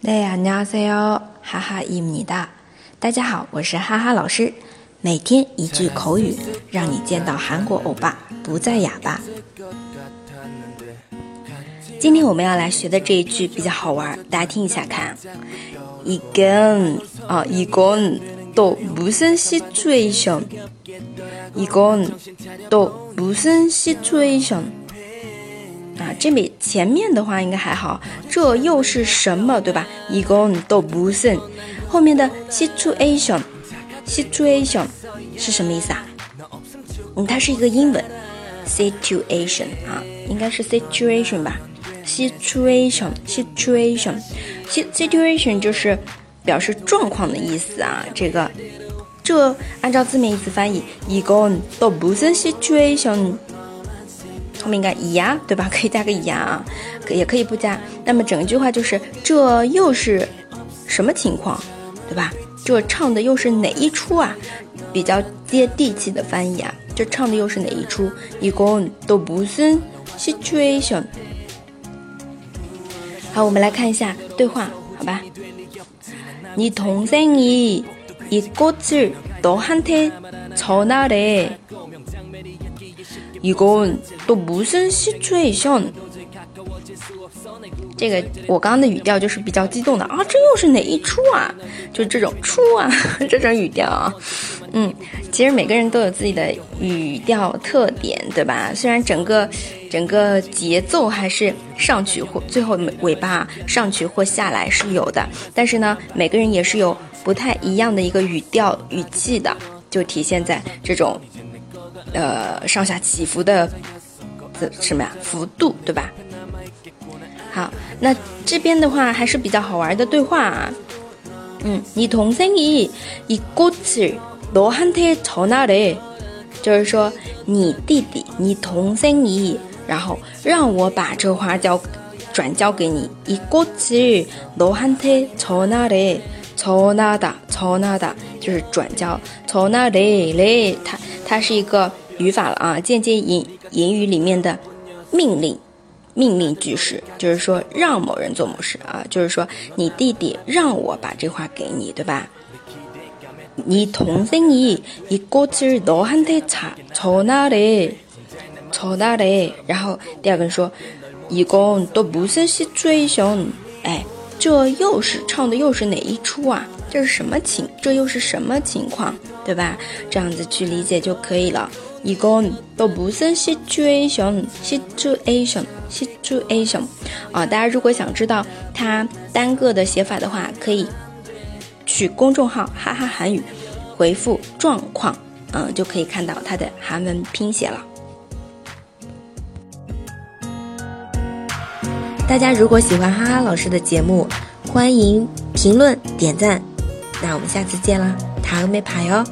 네 안녕하세요. 하하입니다. 大家好，我是哈哈老师。每天一句口语，让你见到韩国欧巴不再哑巴。今天我们要来学的这一句比较好玩，大家听一下看。이건啊，이건또무슨시츄에이션이건또무슨시츄에이션 啊，这比前面的话应该还好。这又是什么，对吧？一共都不剩。后面的 situation，situation 是什么意思啊？嗯，它是一个英文 situation 啊，应该是 situation 吧？situation，situation，situation 就是表示状况的意思啊。这个，这按照字面意思翻译，一共都不剩 situation。后面应该咿呀，对吧？可以加个咿呀啊，也可以不加。那么整句话就是这又是什么情况，对吧？这唱的又是哪一出啊？比较接地气的翻译啊，这唱的又是哪一出？一共都不是 situation。好，我们来看一下对话，好吧？你同生이이꽃을너한테전하래 一共都不是最像。这个我刚刚的语调就是比较激动的啊，这又是哪一出啊？就这种出啊，这种语调啊。嗯，其实每个人都有自己的语调特点，对吧？虽然整个整个节奏还是上去或最后尾巴上去或下来是有的，但是呢，每个人也是有不太一样的一个语调语气的，就体现在这种。呃，上下起伏的什么呀？幅度对吧？好，那这边的话还是比较好玩的对话。啊。嗯，你同生이이꽃을너한테전하 래， 就是说你弟弟，你同生이然后让我把这花交转交给你。이꽃을너한테전하 래， 전하다전하다就是转交。전하래래它它是一个。 语法了啊，间接引引语里面的命令，命令句式，就是说让某人做某事啊，就是说你弟弟让我把这话给你，对吧？你同生이이꽃을너한테차전하래전하래然后第二个人说이건또무슨시츄에이션哎，这又是唱的又是哪一出啊？ 这是什么情？这又是什么情况？对吧？这样子去理解就可以了。一共都不是 situation，situation，situation 啊！大家如果想知道它单个的写法的话，可以去公众号“哈哈韩语”回复“状况”，嗯，就可以看到它的韩文拼写了。大家如果喜欢哈哈老师的节目，欢迎评论点赞。那我们下次见啦，塔个没爬哟。